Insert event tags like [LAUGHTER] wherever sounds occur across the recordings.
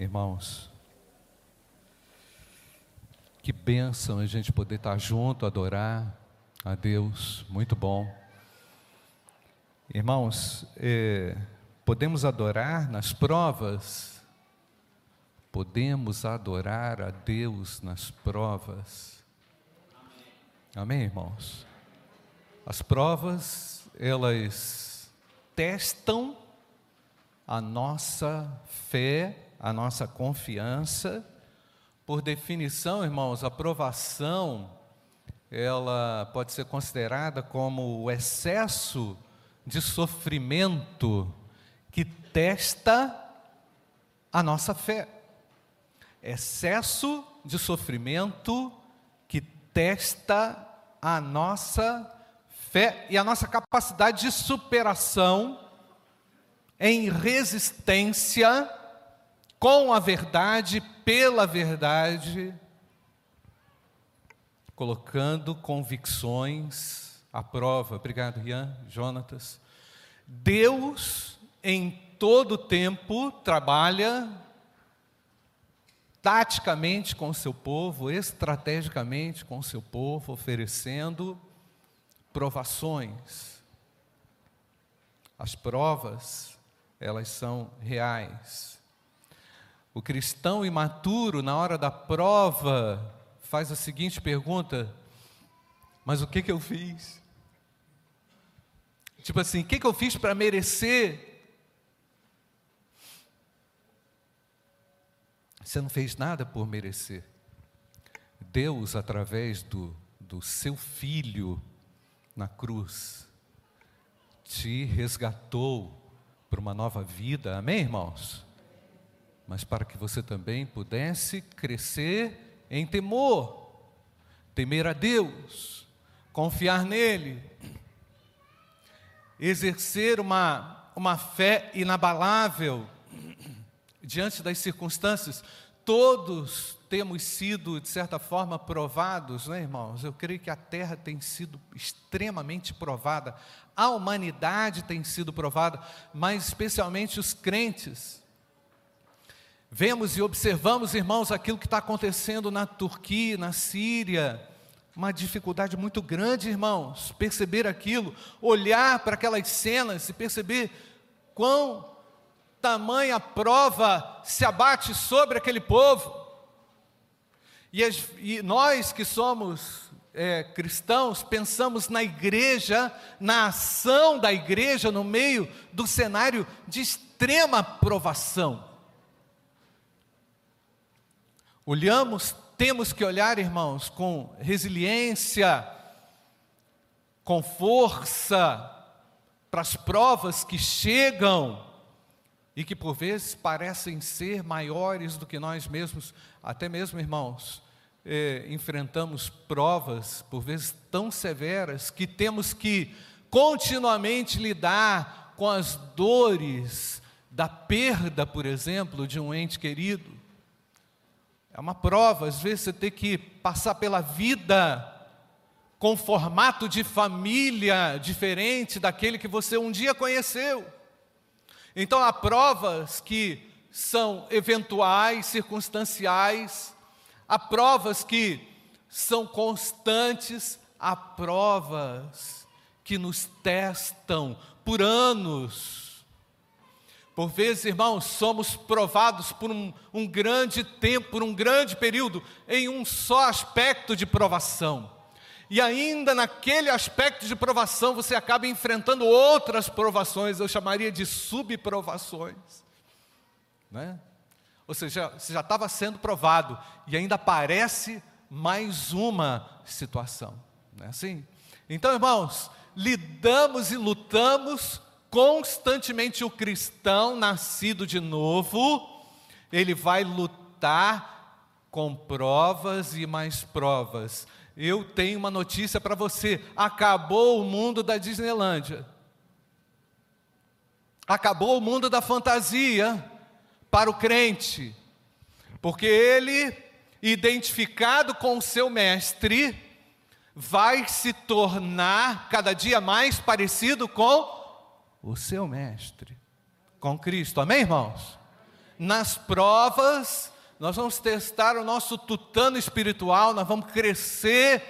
Irmãos, que bênção a gente poder estar junto, adorar a Deus, muito bom. Irmãos, eh, podemos adorar nas provas, podemos adorar a Deus nas provas. Amém, irmãos? As provas, elas testam a nossa fé a nossa confiança. Por definição, irmãos, a provação ela pode ser considerada como o excesso de sofrimento que testa a nossa fé. Excesso de sofrimento que testa a nossa fé e a nossa capacidade de superação em resistência com a verdade, pela verdade, colocando convicções à prova. Obrigado, Rian, Jonatas. Deus, em todo tempo, trabalha taticamente com o seu povo, estrategicamente com o seu povo, oferecendo provações. As provas, elas são reais. O cristão imaturo, na hora da prova, faz a seguinte pergunta: Mas o que, que eu fiz? Tipo assim, o que, que eu fiz para merecer? Você não fez nada por merecer. Deus, através do, do seu filho na cruz, te resgatou para uma nova vida. Amém, irmãos? Mas para que você também pudesse crescer em temor, temer a Deus, confiar nele, exercer uma, uma fé inabalável diante das circunstâncias. Todos temos sido, de certa forma, provados, né, irmãos? Eu creio que a terra tem sido extremamente provada, a humanidade tem sido provada, mas especialmente os crentes. Vemos e observamos, irmãos, aquilo que está acontecendo na Turquia, na Síria, uma dificuldade muito grande, irmãos, perceber aquilo, olhar para aquelas cenas e perceber quão tamanha prova se abate sobre aquele povo. E, as, e nós que somos é, cristãos pensamos na igreja, na ação da igreja no meio do cenário de extrema provação. Olhamos, temos que olhar, irmãos, com resiliência, com força para as provas que chegam e que por vezes parecem ser maiores do que nós mesmos, até mesmo, irmãos, eh, enfrentamos provas por vezes tão severas que temos que continuamente lidar com as dores da perda, por exemplo, de um ente querido. É uma prova, às vezes você tem que passar pela vida com formato de família diferente daquele que você um dia conheceu. Então há provas que são eventuais, circunstanciais, há provas que são constantes, há provas que nos testam por anos por vezes, irmãos, somos provados por um, um, grande tempo, por um grande período, em um só aspecto de provação. E ainda naquele aspecto de provação, você acaba enfrentando outras provações, eu chamaria de subprovações. Né? Ou seja, você já estava sendo provado e ainda aparece mais uma situação. Não é assim? Então, irmãos, lidamos e lutamos constantemente o cristão nascido de novo, ele vai lutar com provas e mais provas. Eu tenho uma notícia para você: acabou o mundo da Disneylândia. Acabou o mundo da fantasia para o crente, porque ele, identificado com o seu mestre, vai se tornar cada dia mais parecido com o seu mestre, com Cristo. Amém, irmãos? nas provas, nós vamos testar o nosso tutano espiritual, nós vamos crescer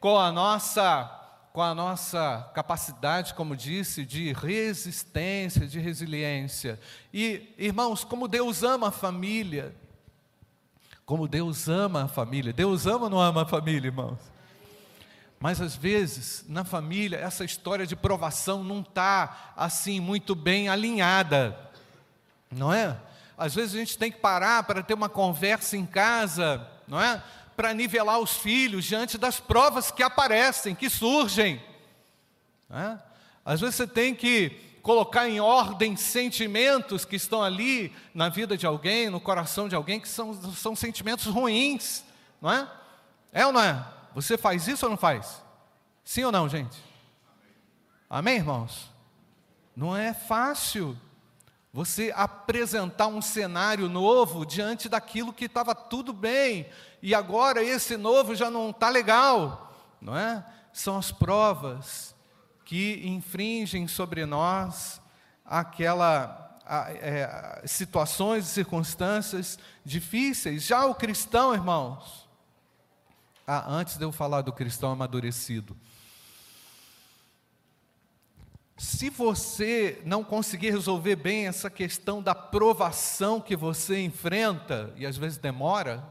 com a nossa com a nossa capacidade, como disse, de resistência, de resiliência. E, irmãos, como Deus ama a família, como Deus ama a família. Deus ama ou não ama a família, irmãos? Mas às vezes, na família, essa história de provação não está assim muito bem alinhada, não é? Às vezes a gente tem que parar para ter uma conversa em casa, não é? Para nivelar os filhos diante das provas que aparecem, que surgem. É? Às vezes você tem que colocar em ordem sentimentos que estão ali na vida de alguém, no coração de alguém, que são, são sentimentos ruins, não é? É ou não é? Você faz isso ou não faz? Sim ou não, gente? Amém, irmãos? Não é fácil você apresentar um cenário novo diante daquilo que estava tudo bem e agora esse novo já não está legal, não é? São as provas, que infringem sobre nós aquela é, situações e circunstâncias difíceis. Já o cristão, irmãos, ah, antes de eu falar do cristão amadurecido, se você não conseguir resolver bem essa questão da provação que você enfrenta, e às vezes demora,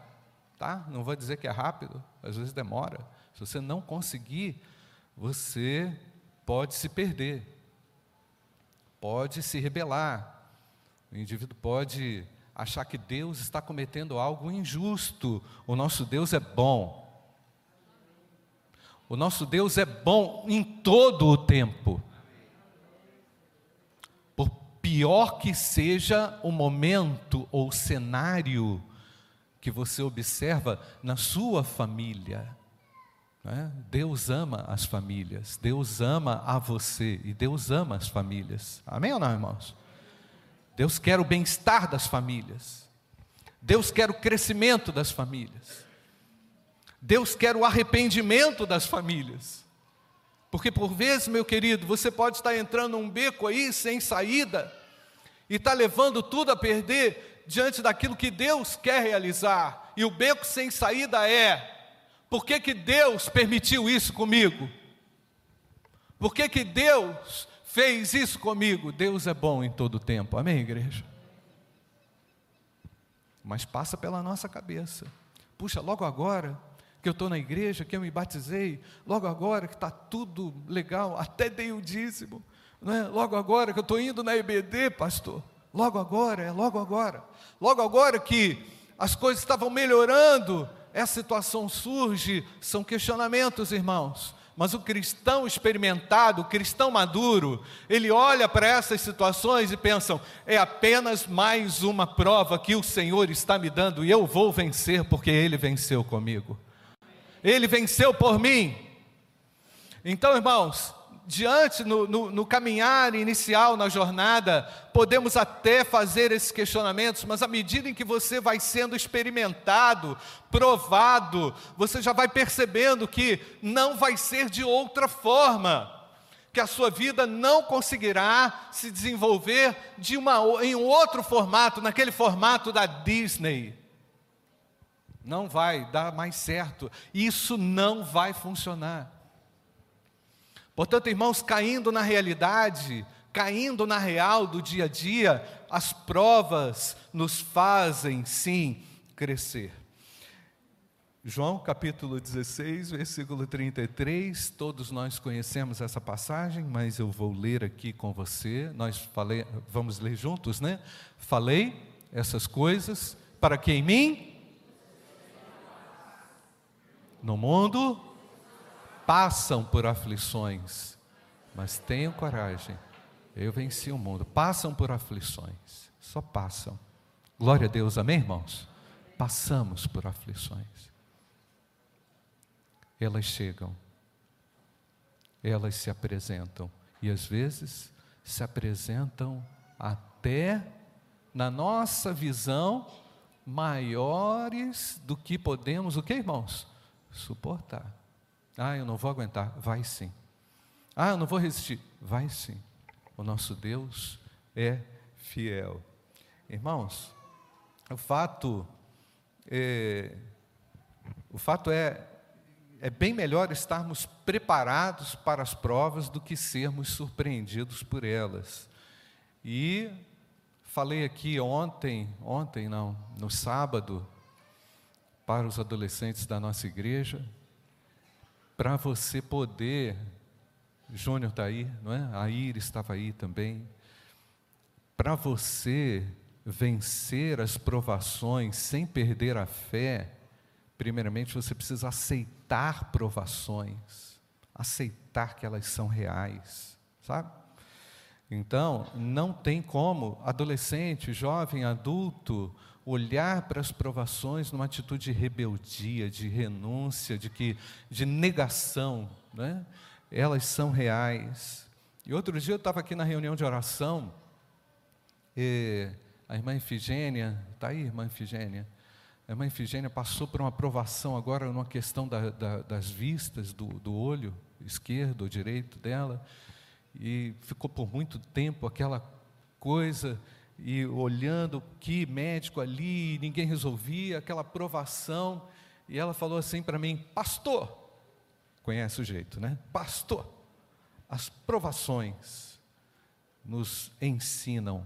tá? Não vou dizer que é rápido, às vezes demora. Se você não conseguir, você pode se perder, pode se rebelar, o indivíduo pode achar que Deus está cometendo algo injusto. O nosso Deus é bom. O nosso Deus é bom em todo o tempo. Por pior que seja o momento ou cenário que você observa na sua família, né? Deus ama as famílias, Deus ama a você e Deus ama as famílias. Amém ou não, irmãos? Deus quer o bem-estar das famílias, Deus quer o crescimento das famílias, Deus quer o arrependimento das famílias. Porque por vezes, meu querido, você pode estar entrando num beco aí sem saída e está levando tudo a perder diante daquilo que Deus quer realizar. E o beco sem saída é por que, que Deus permitiu isso comigo? Por que, que Deus fez isso comigo? Deus é bom em todo tempo, amém, igreja? Mas passa pela nossa cabeça. Puxa, logo agora que eu estou na igreja, que eu me batizei, logo agora que está tudo legal, até dei o dízimo, não é? logo agora que eu estou indo na EBD, pastor, logo agora, é logo agora, logo agora que as coisas estavam melhorando, essa situação surge, são questionamentos, irmãos. Mas o cristão experimentado, o cristão maduro, ele olha para essas situações e pensa: é apenas mais uma prova que o Senhor está me dando e eu vou vencer porque Ele venceu comigo. Ele venceu por mim. Então, irmãos, diante, no, no, no, caminhar inicial, na jornada, podemos até fazer esses questionamentos, mas à medida em que você vai sendo experimentado, provado, você já vai percebendo que não vai ser de outra forma, que a sua vida não conseguirá se desenvolver de uma, em um outro formato, naquele formato da Disney. Não vai dar mais certo, isso não vai funcionar. Portanto, irmãos, caindo na realidade, caindo na real do dia a dia, as provas nos fazem sim crescer. João capítulo 16, versículo 33, todos nós conhecemos essa passagem, mas eu vou ler aqui com você. Nós falei, vamos ler juntos, né? Falei essas coisas para que em mim no mundo passam por aflições, mas tenham coragem. Eu venci o mundo. Passam por aflições, só passam. Glória a Deus, amém, irmãos? Passamos por aflições. Elas chegam, elas se apresentam, e às vezes se apresentam até, na nossa visão, maiores do que podemos, o que, irmãos? Suportar. Ah, eu não vou aguentar. Vai sim. Ah, eu não vou resistir. Vai sim. O nosso Deus é fiel. Irmãos, o fato é, o fato é é bem melhor estarmos preparados para as provas do que sermos surpreendidos por elas. E falei aqui ontem, ontem não, no sábado, para os adolescentes da nossa igreja, para você poder, Júnior está aí, não é? A Iris estava aí também, para você vencer as provações sem perder a fé, primeiramente você precisa aceitar provações, aceitar que elas são reais, sabe? Então, não tem como adolescente, jovem, adulto, olhar para as provações numa atitude de rebeldia, de renúncia, de, que, de negação, né? elas são reais. E outro dia eu estava aqui na reunião de oração, e a irmã Efigênia, está aí, irmã Efigênia? A irmã Efigênia passou por uma aprovação agora numa questão da, da, das vistas, do, do olho esquerdo ou direito dela, e ficou por muito tempo aquela coisa, e olhando que médico ali, ninguém resolvia, aquela aprovação, e ela falou assim para mim: Pastor, conhece o jeito, né? Pastor, as provações nos ensinam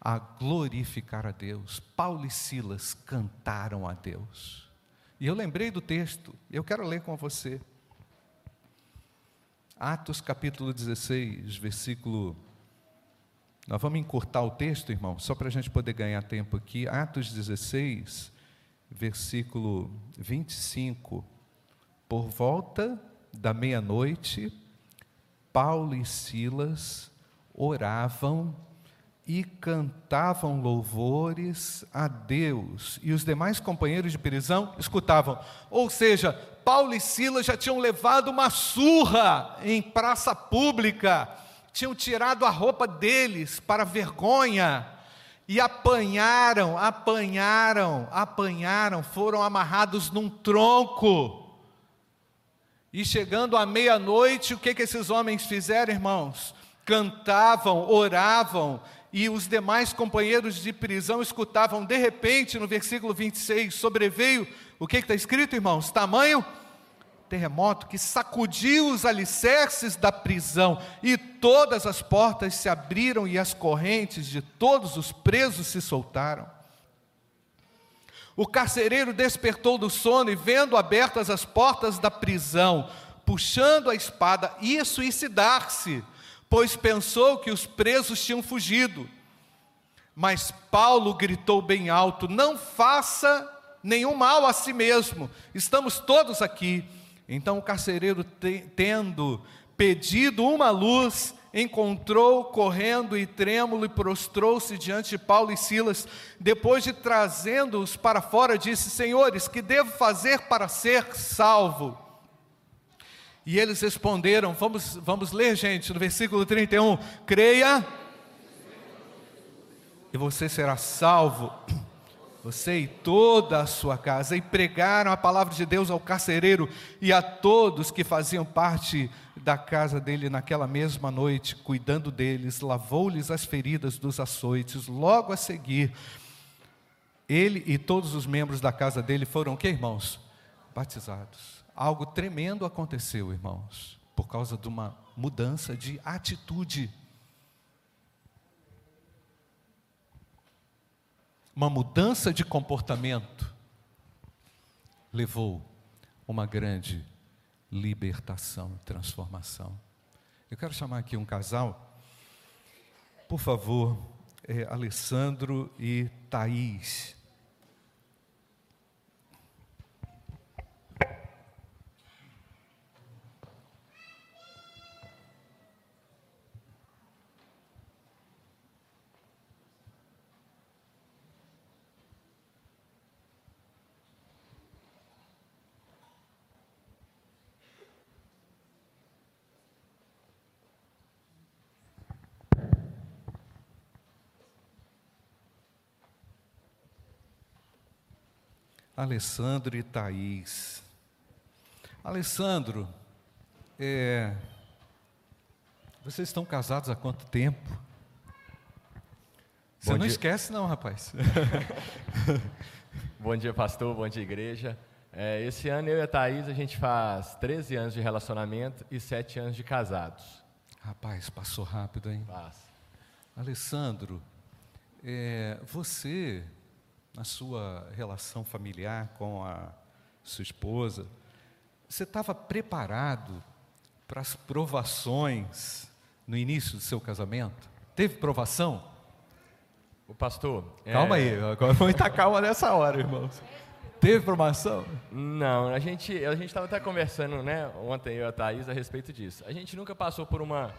a glorificar a Deus. Paulo e Silas cantaram a Deus. E eu lembrei do texto, eu quero ler com você. Atos capítulo 16, versículo. Nós vamos encurtar o texto, irmão, só para a gente poder ganhar tempo aqui. Atos 16, versículo 25. Por volta da meia-noite, Paulo e Silas oravam e cantavam louvores a Deus. E os demais companheiros de prisão escutavam. Ou seja, Paulo e Silas já tinham levado uma surra em praça pública, tinham tirado a roupa deles para vergonha. E apanharam, apanharam, apanharam, foram amarrados num tronco. E chegando à meia-noite, o que, que esses homens fizeram, irmãos? Cantavam, oravam, e os demais companheiros de prisão escutavam, de repente, no versículo 26, sobreveio, o que está escrito, irmãos? Tamanho terremoto que sacudiu os alicerces da prisão, e todas as portas se abriram e as correntes de todos os presos se soltaram. O carcereiro despertou do sono e, vendo abertas as portas da prisão, puxando a espada, ia suicidar-se pois pensou que os presos tinham fugido. Mas Paulo gritou bem alto: Não faça nenhum mal a si mesmo, estamos todos aqui. Então o carcereiro, tendo pedido uma luz, encontrou correndo e trêmulo e prostrou-se diante de Paulo e Silas. Depois de trazendo-os para fora, disse: Senhores, que devo fazer para ser salvo? E eles responderam, vamos, vamos ler, gente, no versículo 31, creia e você será salvo, você e toda a sua casa. E pregaram a palavra de Deus ao carcereiro e a todos que faziam parte da casa dele naquela mesma noite, cuidando deles, lavou-lhes as feridas dos açoites. Logo a seguir, ele e todos os membros da casa dele foram o que, irmãos? Batizados algo tremendo aconteceu, irmãos, por causa de uma mudança de atitude. Uma mudança de comportamento levou uma grande libertação transformação. Eu quero chamar aqui um casal, por favor, é, Alessandro e Thaís. Alessandro e Thaís. Alessandro, é, vocês estão casados há quanto tempo? Você Bom não dia. esquece, não, rapaz. [LAUGHS] bom dia, pastor, bom dia, igreja. É, esse ano eu e a Thaís, a gente faz 13 anos de relacionamento e 7 anos de casados. Rapaz, passou rápido, hein? Passa. Alessandro, é, você, na sua relação familiar com a sua esposa, você estava preparado para as provações no início do seu casamento? Teve provação? O pastor. Calma é... aí, agora vamos estar calma nessa hora, irmãos. Teve provação? Não, a gente a gente estava até conversando, né, ontem eu e a Thaís a respeito disso. A gente nunca passou por uma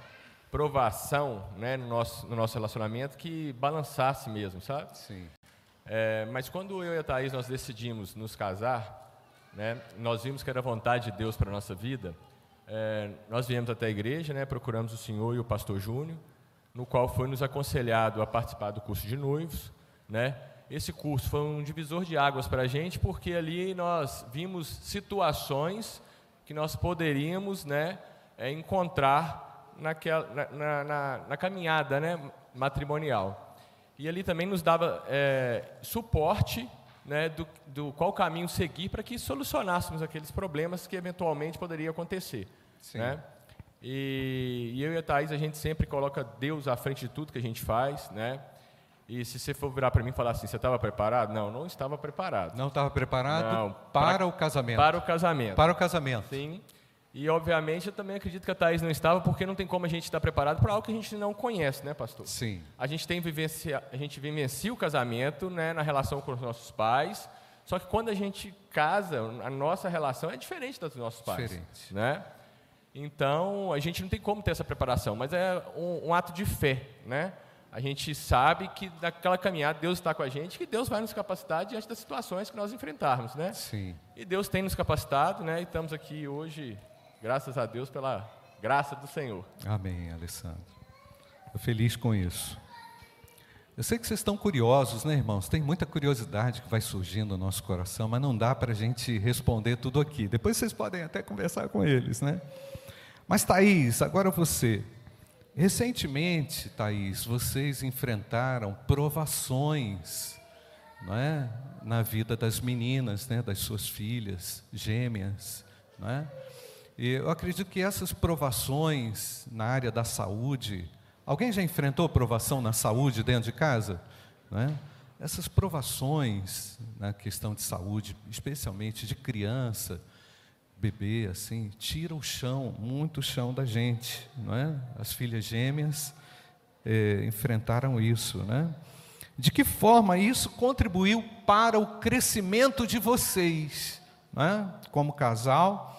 provação, né, no nosso no nosso relacionamento que balançasse mesmo, sabe? Sim. É, mas quando eu e a Thaís nós decidimos nos casar, né, nós vimos que era vontade de Deus para a nossa vida. É, nós viemos até a igreja, né, procuramos o senhor e o pastor Júnior, no qual foi nos aconselhado a participar do curso de noivos, né? Esse curso foi um divisor de águas para a gente, porque ali nós vimos situações que nós poderíamos, né, é, encontrar naquela, na, na, na, caminhada, né, matrimonial. E ali também nos dava é, suporte né, do, do qual caminho seguir para que solucionássemos aqueles problemas que eventualmente poderiam acontecer. Né? E, e, eu e a Thaís, a gente sempre coloca Deus à frente de tudo que a gente faz, né? E se você for virar para mim e falar assim, você estava preparado? Não, não estava preparado. Não estava preparado não, para, para, o casamento. Para o casamento. Para o casamento. Sim. E, obviamente, eu também acredito que a Thaís não estava, porque não tem como a gente estar preparado para algo que a gente não conhece, né, pastor? Sim. A gente tem vivencia, a gente vivencia o casamento, né, na relação com os nossos pais, só que quando a gente casa, a nossa relação é diferente da dos nossos pais. Diferente. Né? Então, a gente não tem como ter essa preparação, mas é um, um ato de fé, né? A gente sabe que naquela caminhada Deus está com a gente, que Deus vai nos capacitar diante das situações que nós enfrentarmos, né? Sim. E Deus tem nos capacitado, né? E estamos aqui hoje, graças a Deus, pela graça do Senhor. Amém, Alessandro. Estou feliz com isso. Eu sei que vocês estão curiosos, né, irmãos? Tem muita curiosidade que vai surgindo no nosso coração, mas não dá para a gente responder tudo aqui. Depois vocês podem até conversar com eles, né? Mas, Thaís, agora você. Recentemente, Thaís, vocês enfrentaram provações não é? na vida das meninas, né? das suas filhas gêmeas. Não é? E eu acredito que essas provações na área da saúde, alguém já enfrentou provação na saúde dentro de casa? Não é? Essas provações na questão de saúde, especialmente de criança, bebê, assim, tira o chão, muito chão da gente, não é? As filhas gêmeas é, enfrentaram isso, né? De que forma isso contribuiu para o crescimento de vocês, né? como casal?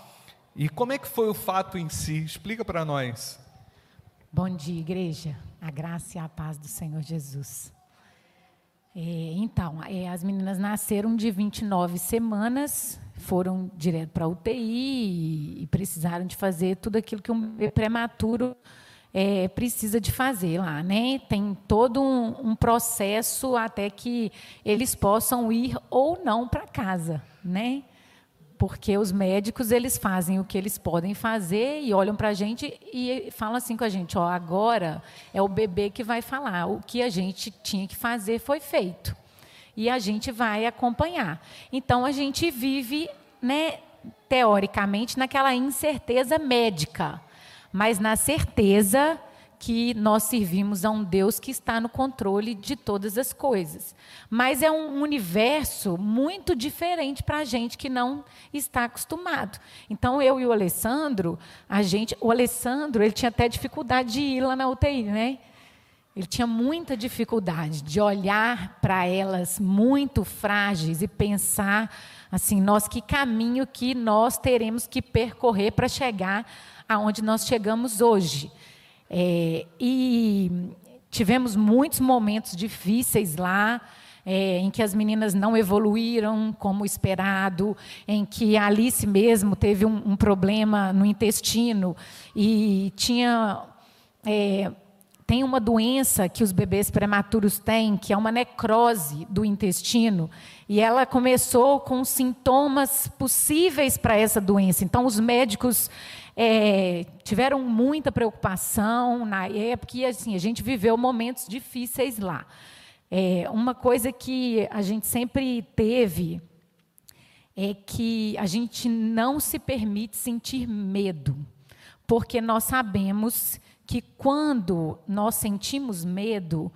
E como é que foi o fato em si? Explica para nós. Bom dia, igreja. A graça e a paz do Senhor Jesus. É, então, é, as meninas nasceram de 29 semanas, foram direto para a UTI e, e, precisaram de fazer tudo aquilo que um bebê prematuro é, precisa de fazer lá, né? Tem todo um, um, processo até que eles possam ir ou não para casa, né? Porque os médicos eles fazem o que eles podem fazer e olham para a gente e falam assim com a gente, ó, agora é o bebê que vai falar, o que a gente tinha que fazer foi feito e a gente vai acompanhar. Então a gente vive, né, teoricamente naquela incerteza médica, mas na certeza que nós servimos a um Deus que está no controle de todas as coisas. Mas é um universo muito diferente para a gente que não está acostumado. Então, eu e o Alessandro, a gente, o Alessandro, ele tinha até dificuldade de ir lá na UTI, né? Ele tinha muita dificuldade de olhar para elas muito frágeis e pensar assim, nós que caminho que nós teremos que percorrer para chegar aonde nós chegamos hoje. É, e tivemos muitos momentos difíceis lá, é, em que as meninas não evoluíram como esperado, em que a Alice mesmo teve um, um problema no intestino e tinha. É, tem uma doença que os bebês prematuros têm, que é uma necrose do intestino, e ela começou com sintomas possíveis para essa doença. Então, os médicos é, tiveram muita preocupação na época e assim, a gente viveu momentos difíceis lá. É, uma coisa que a gente sempre teve é que a gente não se permite sentir medo, porque nós sabemos que quando nós sentimos medo,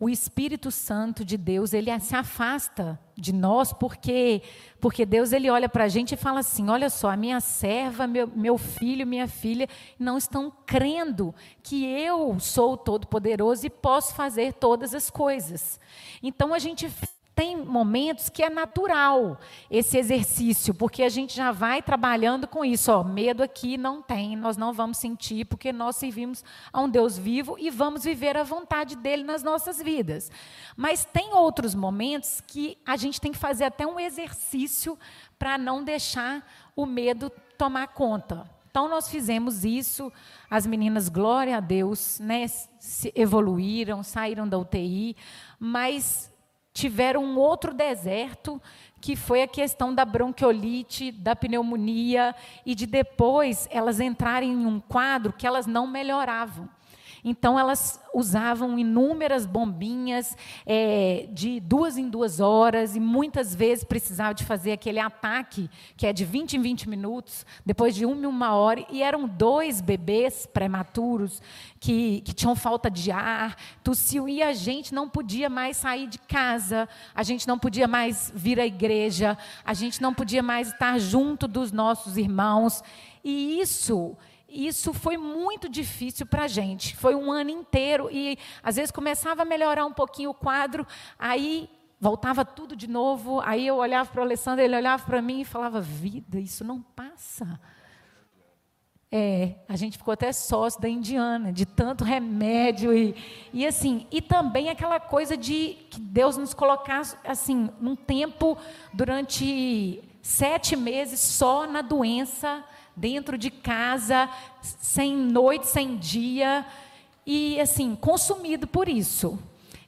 o Espírito Santo de Deus, ele se afasta de nós, porque porque Deus ele olha para a gente e fala assim: olha só, a minha serva, meu, meu filho, minha filha não estão crendo que eu sou Todo-Poderoso e posso fazer todas as coisas. Então a gente tem momentos que é natural esse exercício, porque a gente já vai trabalhando com isso. Ó, medo aqui não tem, nós não vamos sentir, porque nós servimos a um Deus vivo e vamos viver a vontade dele nas nossas vidas. Mas tem outros momentos que a gente tem que fazer até um exercício para não deixar o medo tomar conta. Então nós fizemos isso, as meninas, glória a Deus, né, se evoluíram, saíram da UTI, mas tiveram um outro deserto, que foi a questão da bronquiolite, da pneumonia, e de depois elas entrarem em um quadro que elas não melhoravam. Então, elas usavam inúmeras bombinhas é, de duas em duas horas e muitas vezes precisavam de fazer aquele ataque, que é de 20 em 20 minutos, depois de uma em uma hora. E eram dois bebês prematuros que, que tinham falta de ar, tossiam, e a gente não podia mais sair de casa, a gente não podia mais vir à igreja, a gente não podia mais estar junto dos nossos irmãos. E isso isso foi muito difícil para a gente. Foi um ano inteiro e às vezes começava a melhorar um pouquinho o quadro, aí voltava tudo de novo. Aí eu olhava para o Alessandro, ele olhava para mim e falava: Vida, isso não passa. É, a gente ficou até sócio da Indiana, de tanto remédio e, e assim, e também aquela coisa de que Deus nos colocasse assim, num tempo durante sete meses só na doença dentro de casa, sem noite, sem dia, e assim, consumido por isso.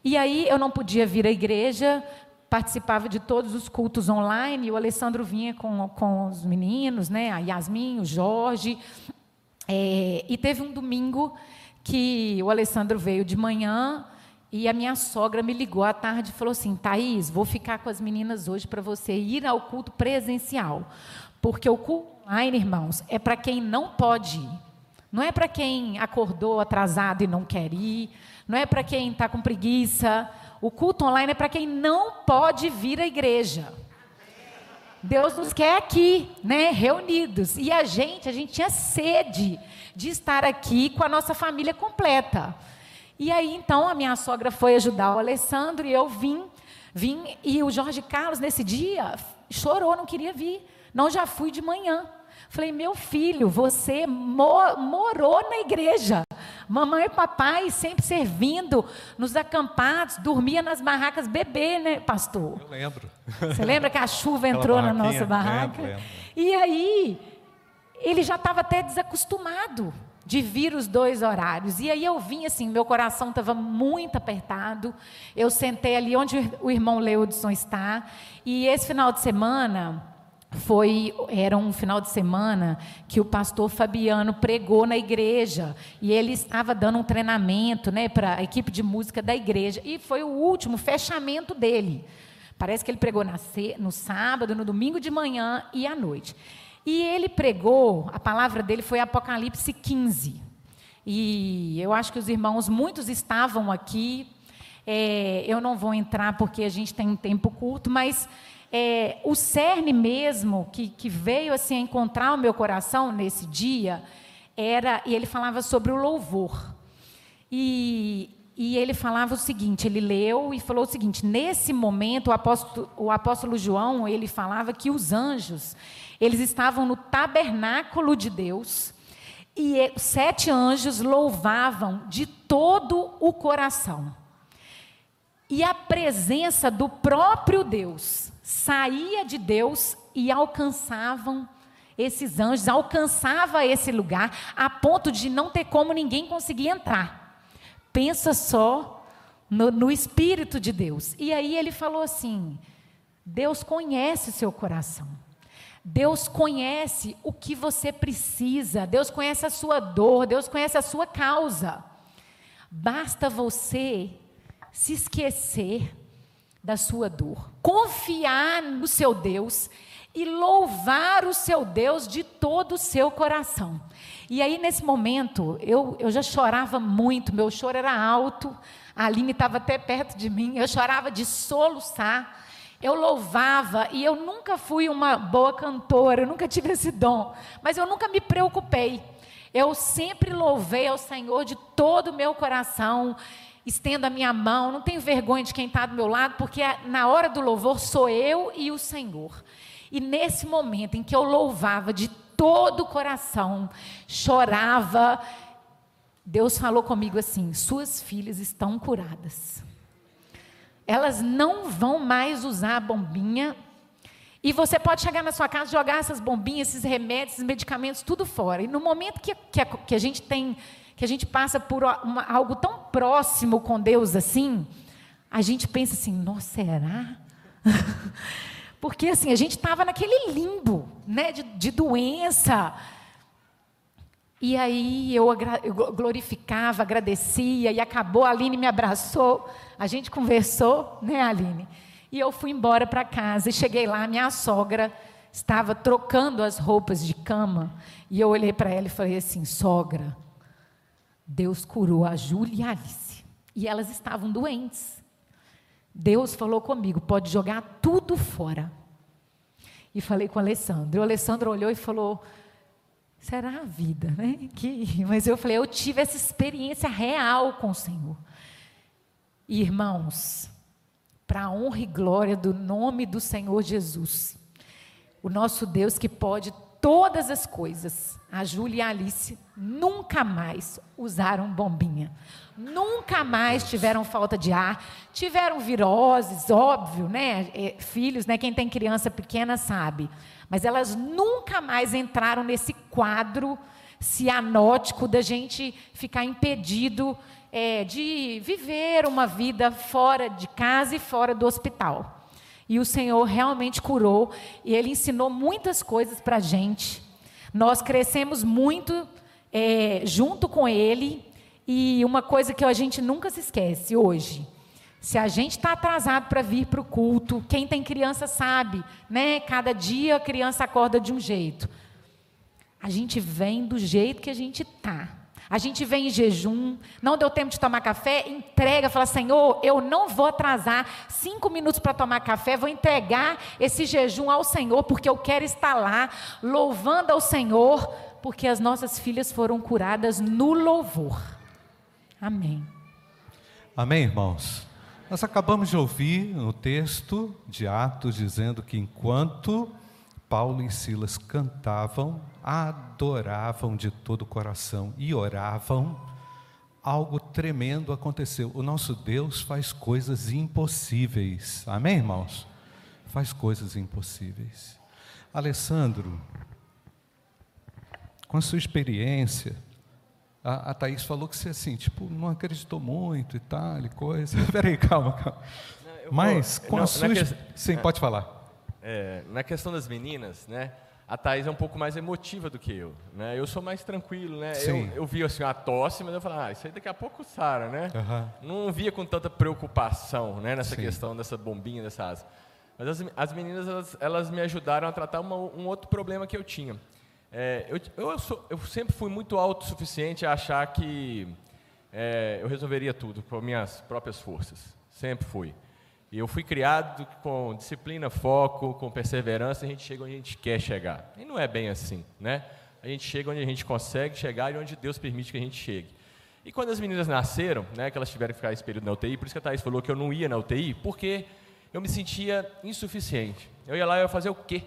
E aí eu não podia vir à igreja, participava de todos os cultos online, e o Alessandro vinha com, com os meninos, né, a Yasmin, o Jorge, é, e teve um domingo que o Alessandro veio de manhã, e a minha sogra me ligou à tarde e falou assim: Thaís, vou ficar com as meninas hoje para você ir ao culto presencial. Porque o culto online, irmãos, é para quem não pode ir. Não é para quem acordou atrasado e não quer ir. Não é para quem está com preguiça. O culto online é para quem não pode vir à igreja. Deus nos quer aqui, né, reunidos. E a gente, a gente tinha sede de estar aqui com a nossa família completa. E aí, então, a minha sogra foi ajudar o Alessandro e eu vim, vim e o Jorge Carlos nesse dia chorou, não queria vir. Não, já fui de manhã. Falei, meu filho, você morou na igreja. Mamãe e papai sempre servindo nos acampados, dormia nas barracas, bebê, né, pastor? Eu lembro. Você lembra que a chuva [LAUGHS] entrou na nossa barraca? Lembro, lembro. E aí, ele já estava até desacostumado de vir os dois horários. E aí eu vim assim, meu coração estava muito apertado. Eu sentei ali onde o irmão Leudson está. E esse final de semana foi era um final de semana que o pastor Fabiano pregou na igreja e ele estava dando um treinamento, né, para a equipe de música da igreja e foi o último fechamento dele. Parece que ele pregou no sábado, no domingo de manhã e à noite. E ele pregou, a palavra dele foi Apocalipse 15. E eu acho que os irmãos, muitos estavam aqui. É, eu não vou entrar porque a gente tem um tempo curto, mas é, o cerne mesmo que, que veio assim a encontrar o meu coração nesse dia era e ele falava sobre o louvor. E, e ele falava o seguinte ele leu e falou o seguinte nesse momento o apóstolo, o apóstolo João ele falava que os anjos eles estavam no tabernáculo de Deus e sete anjos louvavam de todo o coração e a presença do próprio Deus saía de Deus e alcançavam esses anjos, alcançava esse lugar a ponto de não ter como ninguém conseguir entrar. Pensa só no, no Espírito de Deus. E aí ele falou assim: Deus conhece o seu coração. Deus conhece o que você precisa, Deus conhece a sua dor, Deus conhece a sua causa. Basta você se esquecer da sua dor, confiar no seu Deus e louvar o seu Deus de todo o seu coração. E aí, nesse momento, eu, eu já chorava muito, meu choro era alto, a Aline estava até perto de mim, eu chorava de soluçar, eu louvava, e eu nunca fui uma boa cantora, eu nunca tive esse dom, mas eu nunca me preocupei. Eu sempre louvei ao Senhor de todo o meu coração, estendo a minha mão, não tenho vergonha de quem está do meu lado, porque na hora do louvor sou eu e o Senhor. E nesse momento em que eu louvava de todo o coração, chorava, Deus falou comigo assim: suas filhas estão curadas. Elas não vão mais usar a bombinha. E você pode chegar na sua casa, jogar essas bombinhas, esses remédios, esses medicamentos, tudo fora. E no momento que, que, que a gente tem, que a gente passa por uma, algo tão próximo com Deus assim, a gente pensa assim: nossa, será? [LAUGHS] Porque assim, a gente estava naquele limbo, né, de, de doença. E aí eu, eu, glorificava, agradecia, e acabou, a Aline me abraçou, a gente conversou, né, Aline? E eu fui embora para casa, e cheguei lá, minha sogra estava trocando as roupas de cama, e eu olhei para ela e falei assim, sogra, Deus curou a Júlia e a Alice, e elas estavam doentes. Deus falou comigo: pode jogar tudo fora. E falei com o Alessandro. O Alessandro olhou e falou: será a vida, né? Que, [LAUGHS] mas eu falei: eu tive essa experiência real com o Senhor. E, irmãos, para a honra e glória do nome do Senhor Jesus, o nosso Deus que pode todas as coisas, a Júlia e a Alice nunca mais usaram bombinha. Nunca mais tiveram falta de ar, tiveram viroses, óbvio, né? É, filhos, né? Quem tem criança pequena sabe. Mas elas nunca mais entraram nesse quadro cianótico da gente ficar impedido é, de viver uma vida fora de casa e fora do hospital. E o Senhor realmente curou e Ele ensinou muitas coisas para a gente. Nós crescemos muito é, junto com Ele e uma coisa que a gente nunca se esquece hoje. Se a gente está atrasado para vir para o culto, quem tem criança sabe, né? Cada dia a criança acorda de um jeito. A gente vem do jeito que a gente está. A gente vem em jejum, não deu tempo de tomar café, entrega, fala, Senhor, eu não vou atrasar cinco minutos para tomar café, vou entregar esse jejum ao Senhor, porque eu quero estar lá, louvando ao Senhor, porque as nossas filhas foram curadas no louvor. Amém. Amém, irmãos? Nós acabamos de ouvir no texto de Atos dizendo que enquanto Paulo e Silas cantavam, adoravam de todo o coração e oravam, algo tremendo aconteceu. O nosso Deus faz coisas impossíveis. Amém, irmãos? Faz coisas impossíveis. Alessandro, com a sua experiência, a, a Thaís falou que você assim, tipo, não acreditou muito e tal, e coisa. [LAUGHS] Peraí, calma, calma. Não, Mas com não, a sua. Que... Sim, é. pode falar. É, na questão das meninas, né? A Thais é um pouco mais emotiva do que eu, né? Eu sou mais tranquilo, né? Eu, eu vi assim a tosse, mas eu falava, ah, isso aí daqui a pouco sara, né? Uhum. Não via com tanta preocupação, né? Nessa Sim. questão dessa bombinha, dessa asa. Mas as, as meninas, elas, elas, me ajudaram a tratar uma, um outro problema que eu tinha. É, eu, eu, sou, eu, sempre fui muito autossuficiente a achar que é, eu resolveria tudo com minhas próprias forças. Sempre fui. E eu fui criado com disciplina, foco, com perseverança, a gente chega onde a gente quer chegar. E não é bem assim, né? A gente chega onde a gente consegue chegar e onde Deus permite que a gente chegue. E quando as meninas nasceram, né, que elas tiveram que ficar esse período na UTI, por isso que a Thaís falou que eu não ia na UTI, porque eu me sentia insuficiente. Eu ia lá e ia fazer o quê?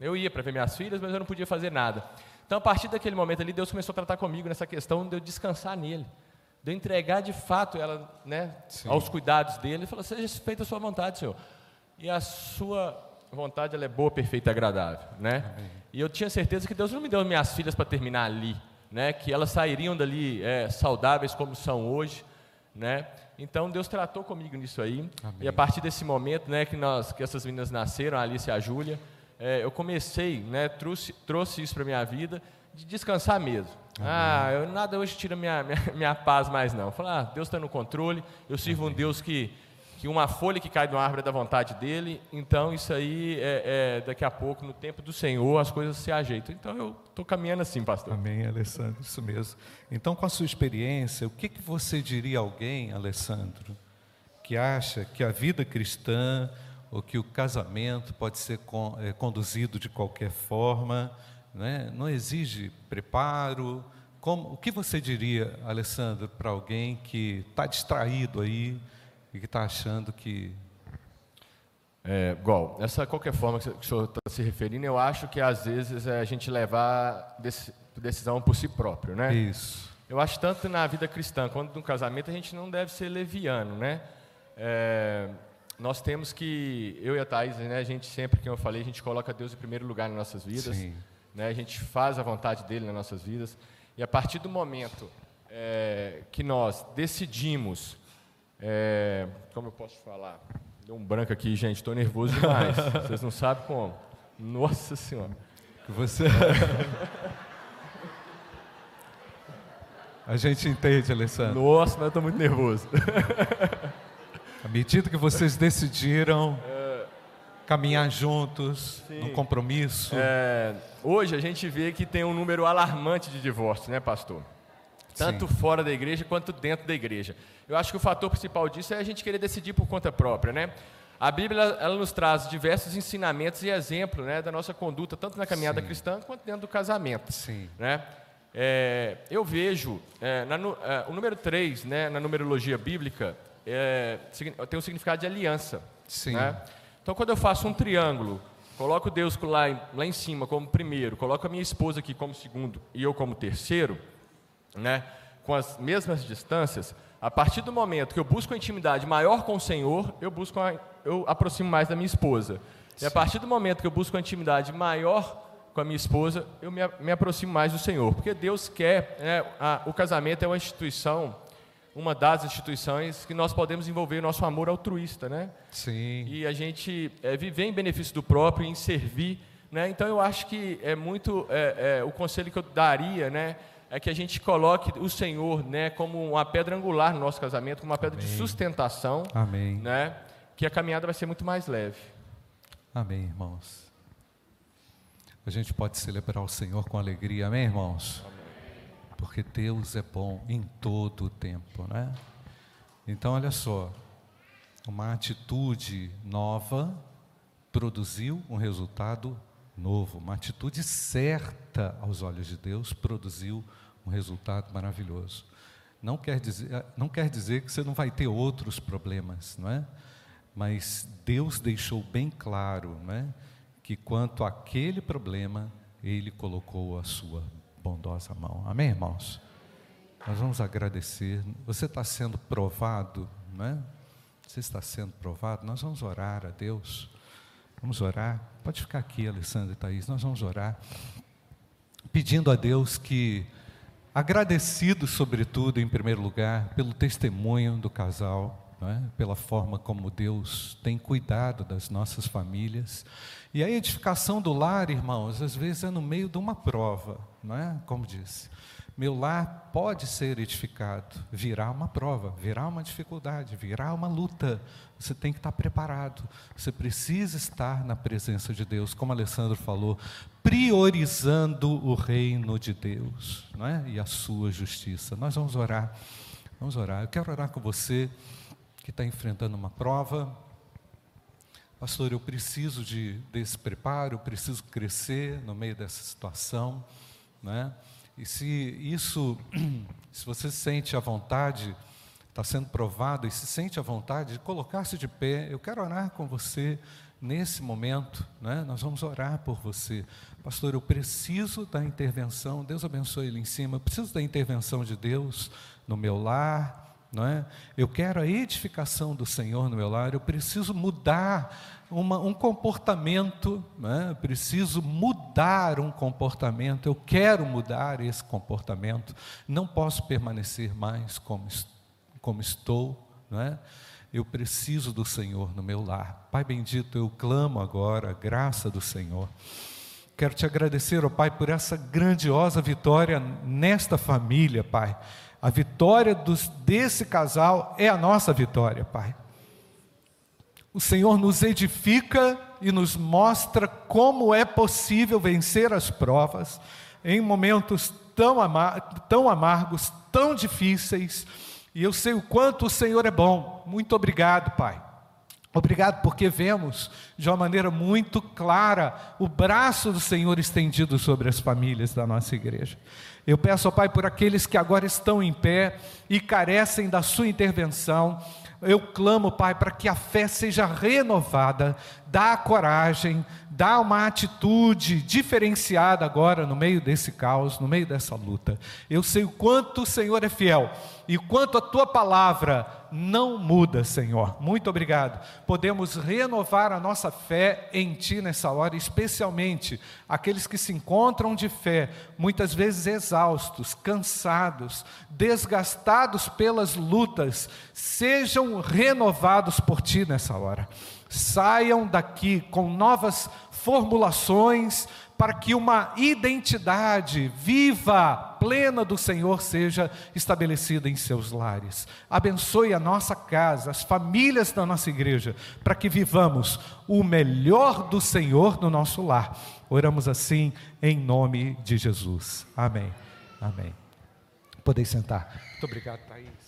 Eu ia para ver minhas filhas, mas eu não podia fazer nada. Então, a partir daquele momento ali, Deus começou a tratar comigo nessa questão de eu descansar nele de entregar de fato ela né, aos cuidados dele, e falar, seja feita a sua vontade, Senhor. E a sua vontade ela é boa, perfeita e agradável. Né? E eu tinha certeza que Deus não me deu minhas filhas para terminar ali, né? que elas sairiam dali é, saudáveis como são hoje. Né? Então Deus tratou comigo nisso aí. Amém. E a partir desse momento né, que, nós, que essas meninas nasceram, a Alice e a Júlia, é, eu comecei, né, trouxe, trouxe isso para a minha vida, de descansar mesmo. Ah, eu, nada hoje tira minha, minha, [LAUGHS] minha paz mais não. Falar, ah, Deus está no controle, eu sirvo um Deus que, que uma folha que cai de uma árvore é da vontade dele, então isso aí, é, é, daqui a pouco, no tempo do Senhor, as coisas se ajeitam. Então eu estou caminhando assim, pastor. Amém, Alessandro, isso mesmo. Então, com a sua experiência, o que, que você diria a alguém, Alessandro, que acha que a vida cristã ou que o casamento pode ser é, conduzido de qualquer forma, né? não exige preparo. Como, o que você diria, Alessandro, para alguém que está distraído aí e que está achando que. É, igual, essa qualquer forma que o senhor está se referindo, eu acho que às vezes é a gente levar decisão por si próprio, né? Isso. Eu acho tanto na vida cristã quanto no casamento a gente não deve ser leviano, né? É, nós temos que, eu e a Thais, né, a gente sempre, como eu falei, a gente coloca Deus em primeiro lugar nas nossas vidas. Sim. Né, a gente faz a vontade dele nas nossas vidas. E a partir do momento é, que nós decidimos, é, como eu posso falar? Deu um branco aqui, gente, estou nervoso demais. [LAUGHS] Vocês não sabem como. Nossa Senhora. Você. a gente entende, Alessandro. Nossa, mas eu estou muito nervoso. À medida que vocês decidiram caminhar juntos, Sim. no compromisso. É, hoje a gente vê que tem um número alarmante de divórcios, né, pastor? Tanto Sim. fora da igreja quanto dentro da igreja. Eu acho que o fator principal disso é a gente querer decidir por conta própria, né? A Bíblia ela nos traz diversos ensinamentos e exemplos né, da nossa conduta, tanto na caminhada Sim. cristã quanto dentro do casamento. Sim. Né? É, eu vejo, é, na, é, o número 3, né, na numerologia bíblica, é, tem um significado de aliança. Sim. Né? Então, quando eu faço um triângulo, coloco Deus lá, lá em cima como primeiro, coloco a minha esposa aqui como segundo e eu como terceiro, né, com as mesmas distâncias, a partir do momento que eu busco a intimidade maior com o Senhor, eu busco a, eu aproximo mais da minha esposa. Sim. E a partir do momento que eu busco a intimidade maior com a minha esposa, eu me, me aproximo mais do Senhor, porque Deus quer, né, a, o casamento é uma instituição uma das instituições que nós podemos envolver o nosso amor altruísta, né? Sim. E a gente é, viver em benefício do próprio, em servir, né? Então eu acho que é muito é, é, o conselho que eu daria, né? É que a gente coloque o Senhor, né, como uma pedra angular no nosso casamento, como uma pedra Amém. de sustentação, Amém. né? Que a caminhada vai ser muito mais leve. Amém, irmãos. A gente pode celebrar o Senhor com alegria, amém, irmãos? Amém porque Deus é bom em todo o tempo, né? Então, olha só, uma atitude nova produziu um resultado novo, uma atitude certa aos olhos de Deus produziu um resultado maravilhoso. Não quer dizer, não quer dizer que você não vai ter outros problemas, não é? Mas Deus deixou bem claro, não é? Que quanto àquele problema, Ele colocou a sua bondosa mão. Amém, irmãos? Nós vamos agradecer. Você está sendo provado, não é? Você está sendo provado. Nós vamos orar a Deus. Vamos orar. Pode ficar aqui, Alessandra e Thaís. Nós vamos orar. Pedindo a Deus que, agradecido sobretudo, em primeiro lugar, pelo testemunho do casal, é? pela forma como Deus tem cuidado das nossas famílias. E a edificação do lar, irmãos, às vezes é no meio de uma prova, não é? Como disse. Meu lar pode ser edificado, virá uma prova, virá uma dificuldade, virá uma luta. Você tem que estar preparado. Você precisa estar na presença de Deus, como Alessandro falou, priorizando o reino de Deus, não é? E a sua justiça. Nós vamos orar. Vamos orar. Eu quero orar com você que está enfrentando uma prova. Pastor, eu preciso de, desse preparo, eu preciso crescer no meio dessa situação. Né? E se isso, [CLEARS THROAT] se você sente a vontade, está sendo provado e se sente a vontade de colocar-se de pé, eu quero orar com você nesse momento, né? nós vamos orar por você. Pastor, eu preciso da intervenção, Deus abençoe ele em cima, eu preciso da intervenção de Deus no meu lar, não é? Eu quero a edificação do Senhor no meu lar, eu preciso mudar uma, um comportamento, é? preciso mudar um comportamento, eu quero mudar esse comportamento, não posso permanecer mais como, como estou, não é? eu preciso do Senhor no meu lar. Pai bendito, eu clamo agora a graça do Senhor. Quero te agradecer, ó Pai, por essa grandiosa vitória nesta família, Pai. A vitória dos, desse casal é a nossa vitória, Pai. O Senhor nos edifica e nos mostra como é possível vencer as provas em momentos tão, amar, tão amargos, tão difíceis. E eu sei o quanto o Senhor é bom. Muito obrigado, Pai. Obrigado porque vemos de uma maneira muito clara o braço do Senhor estendido sobre as famílias da nossa igreja. Eu peço ao Pai por aqueles que agora estão em pé e carecem da Sua intervenção. Eu clamo, Pai, para que a fé seja renovada, dá coragem, dá uma atitude diferenciada agora no meio desse caos, no meio dessa luta. Eu sei o quanto o Senhor é fiel e quanto a tua palavra não muda, Senhor. Muito obrigado. Podemos renovar a nossa fé em Ti nessa hora, especialmente aqueles que se encontram de fé, muitas vezes exaustos, cansados, desgastados pelas lutas, sejam renovados por Ti nessa hora. Saiam daqui com novas formulações, para que uma identidade viva, plena do Senhor seja estabelecida em seus lares. Abençoe a nossa casa, as famílias da nossa igreja, para que vivamos o melhor do Senhor no nosso lar. Oramos assim em nome de Jesus. Amém. Amém. Podem sentar. Muito obrigado, Thaís.